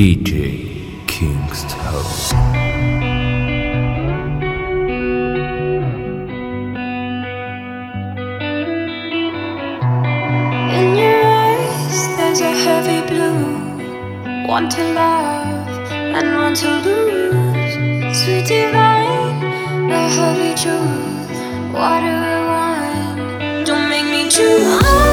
DJ Kingstone. One to love and one to lose. Sweet divine, the heavy truth. Water and wine. Don't make me choose.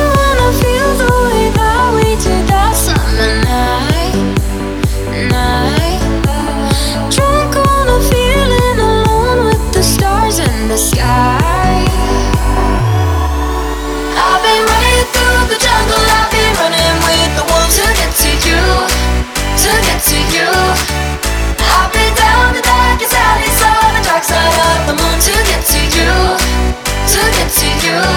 you.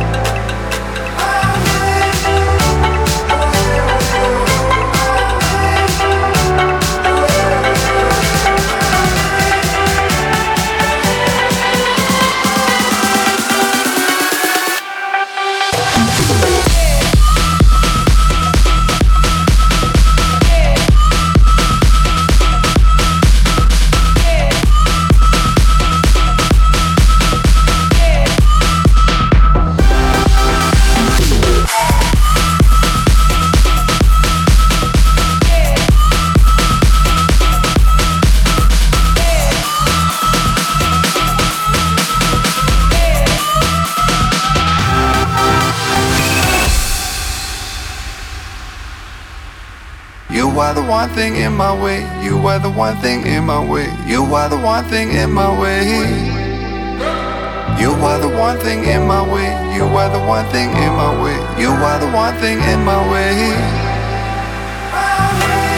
One thing in my way. You are the one thing in my way. You are the one thing in my way. You are the one thing in my way. You are the one thing in my way. You are the one thing in my way. savage.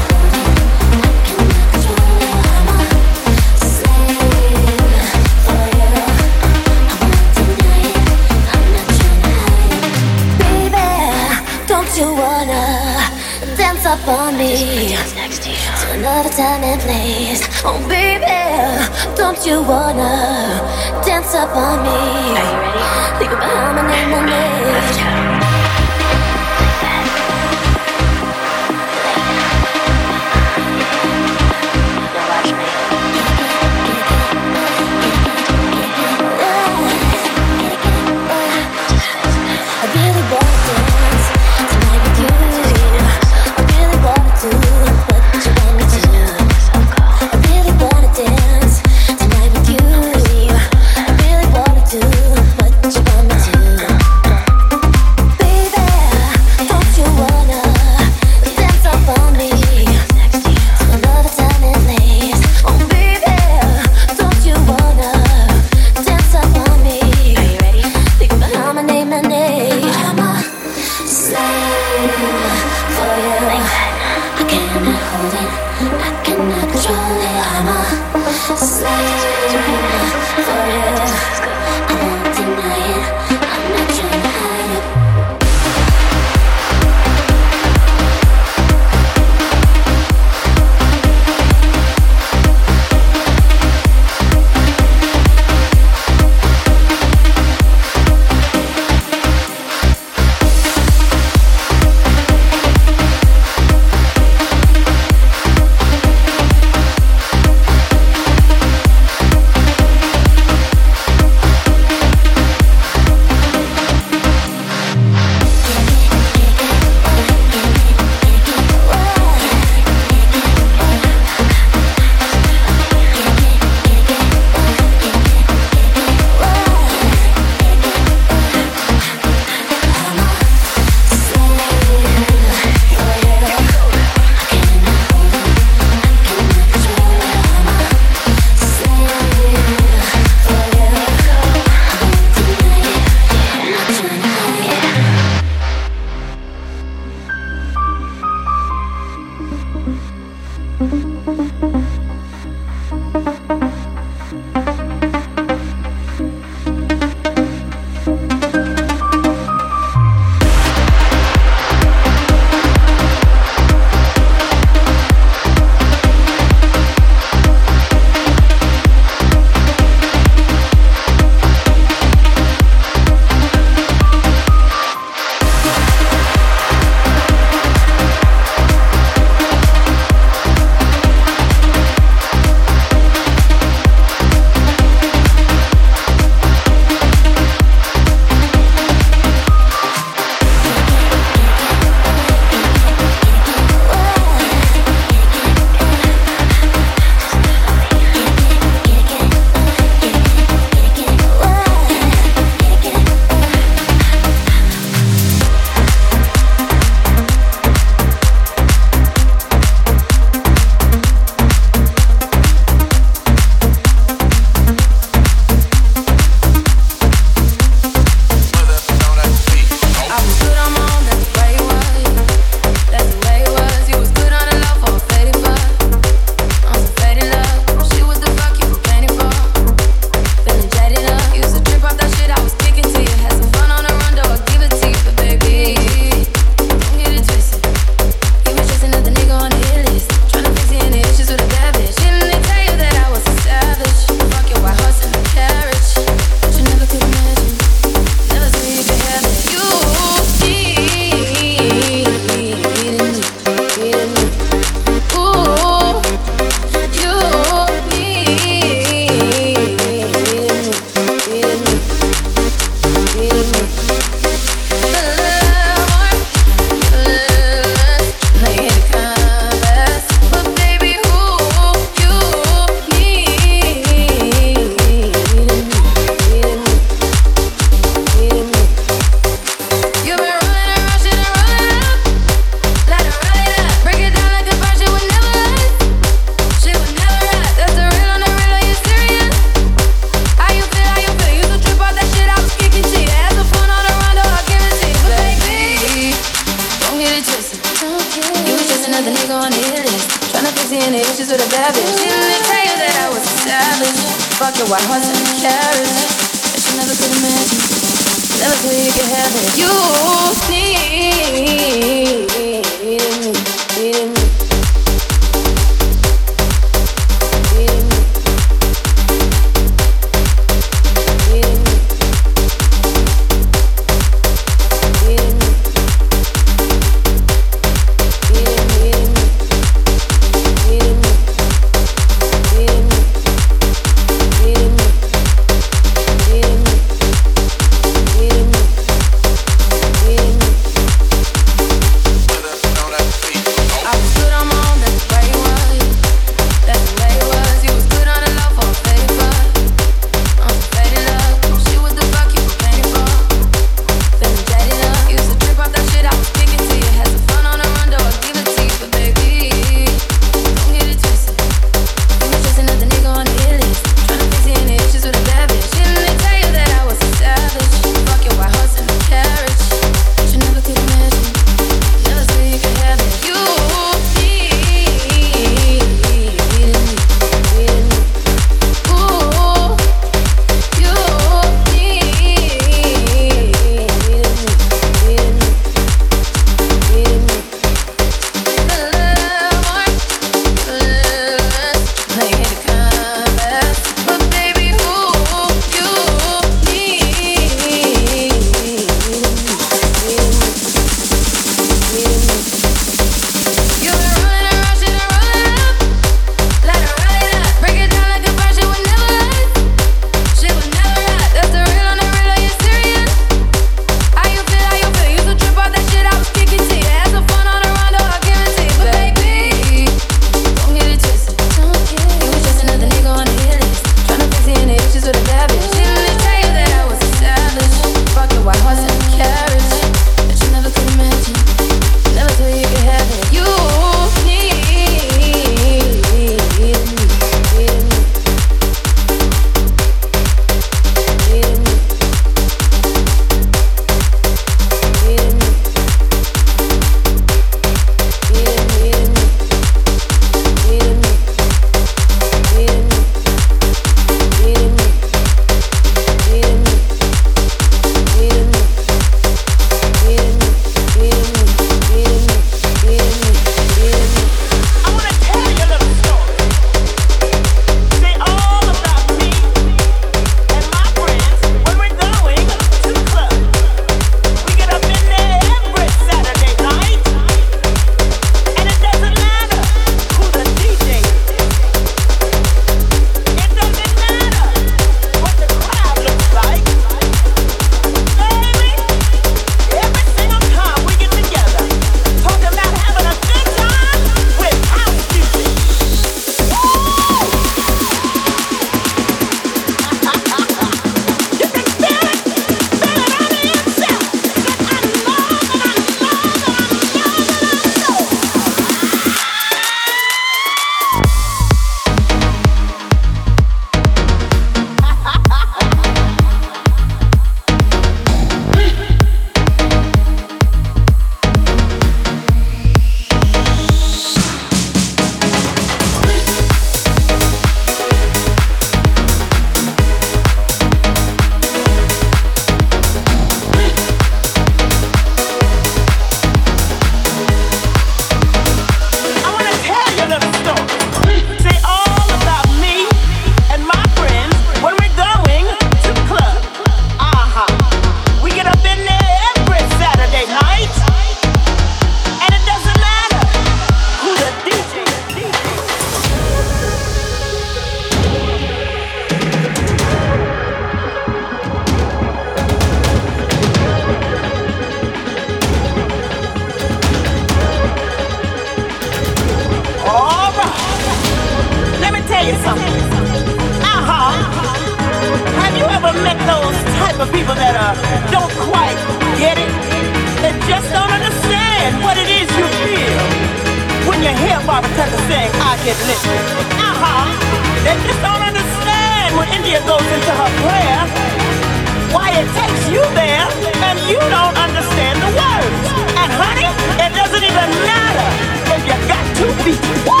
闭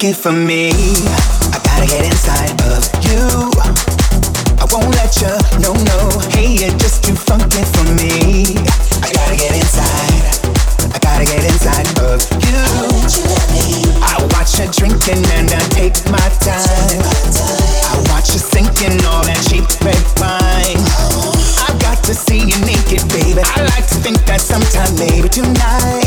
looking for me. I gotta get inside of you. I won't let you, no, no. Hey, you're just too funky for me. I gotta get inside. I gotta get inside of you. I watch you drinking and I take my time. I watch you sinking all that cheap red wine. I got to see you naked, baby. I like to think that sometime, maybe tonight.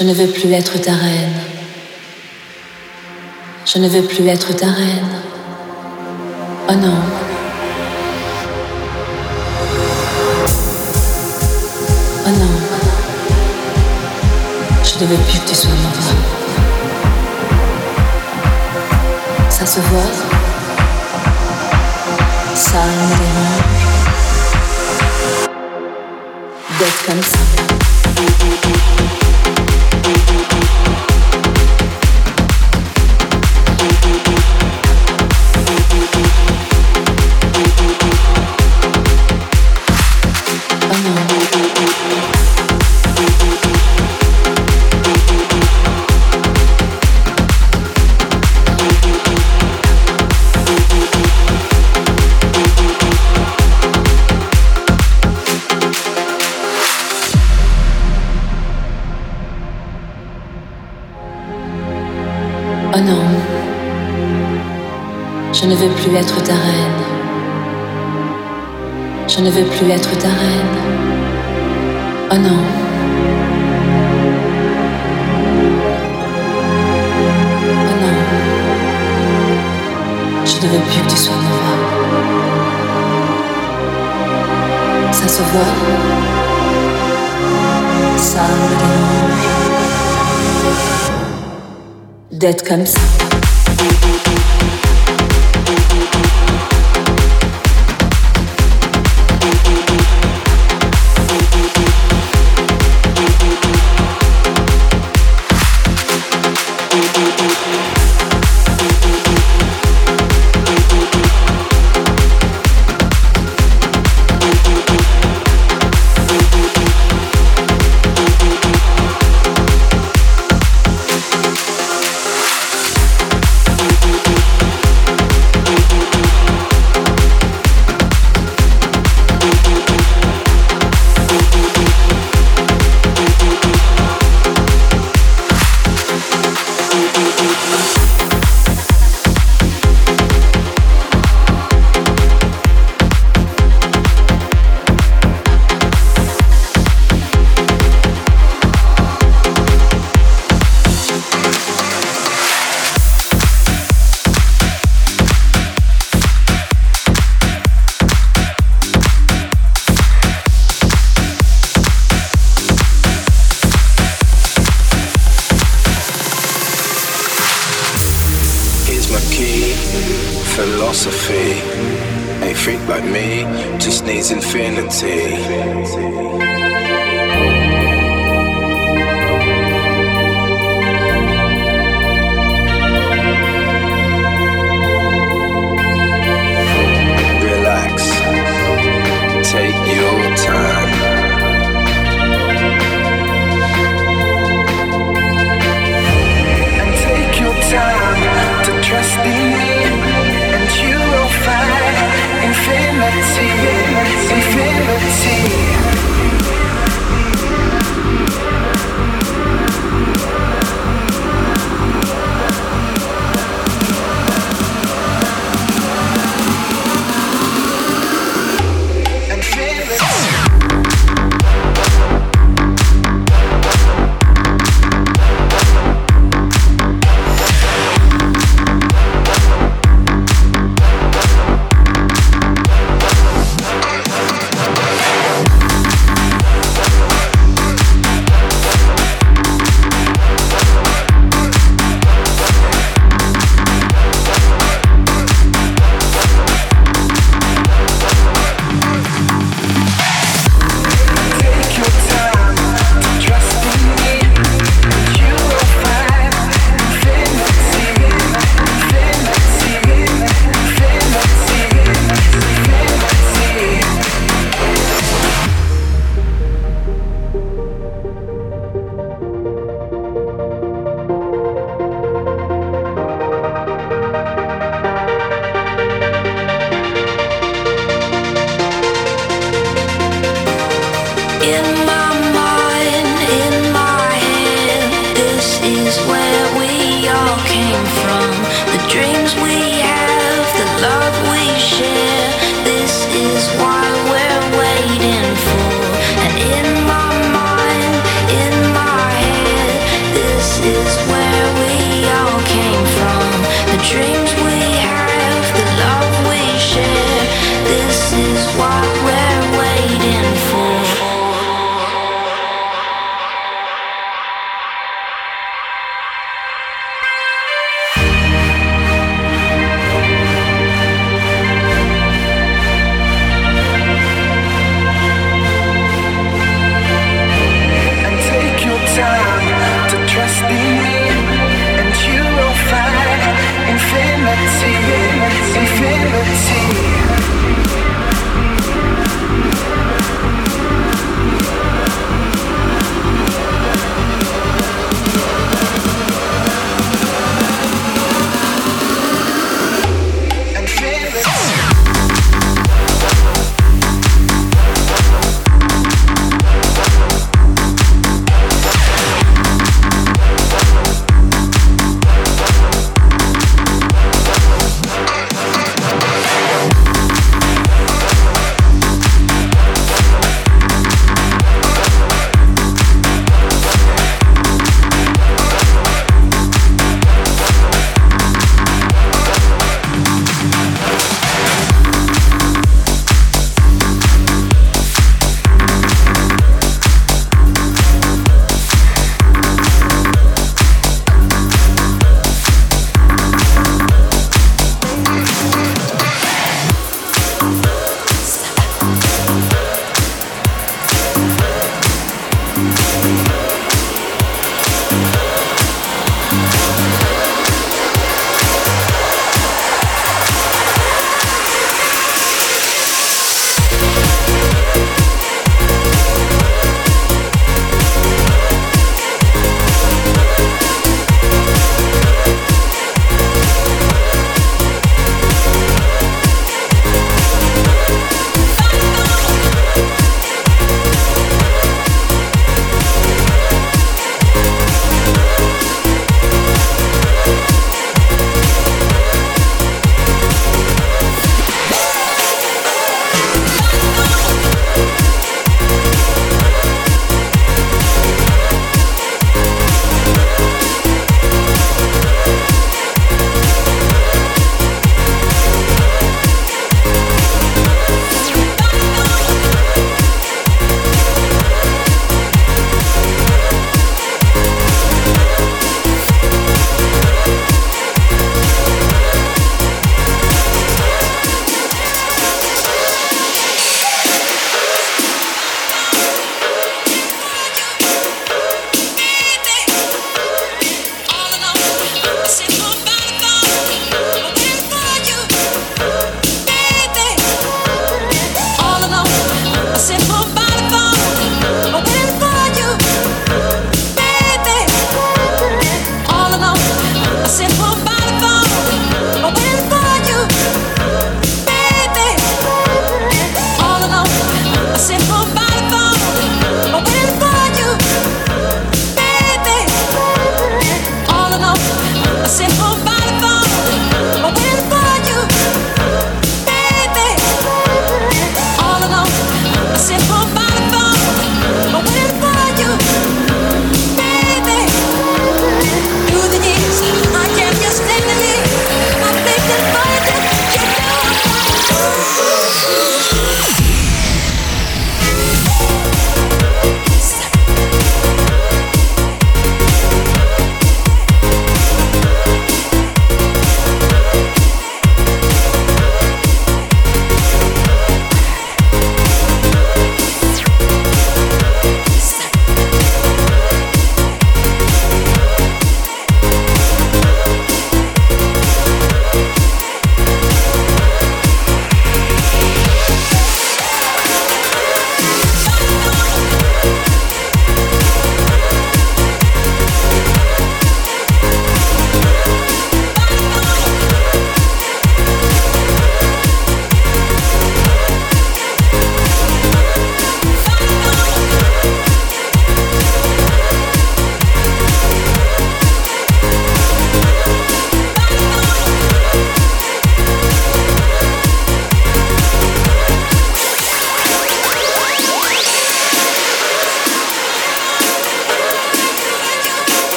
Je ne veux plus être ta reine. Je ne veux plus être ta reine. Oh non. Oh non. Je ne veux plus que tu sois mon. Ça se voit. Ça me dérange. D'être comme ça. Ne veux plus être ta reine. Oh non. Oh non. Je ne veux plus que tu sois mon roi. Ça se voit. Ça me dérange. D'être comme ça.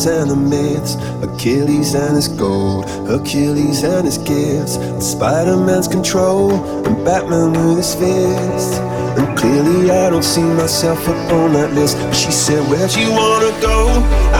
Legends and the myths, Achilles and his gold, Hercules and his gifts, Spider Man's control, and Batman with his fist. And clearly I don't see myself up on that list. But she said, Where'd you wanna go?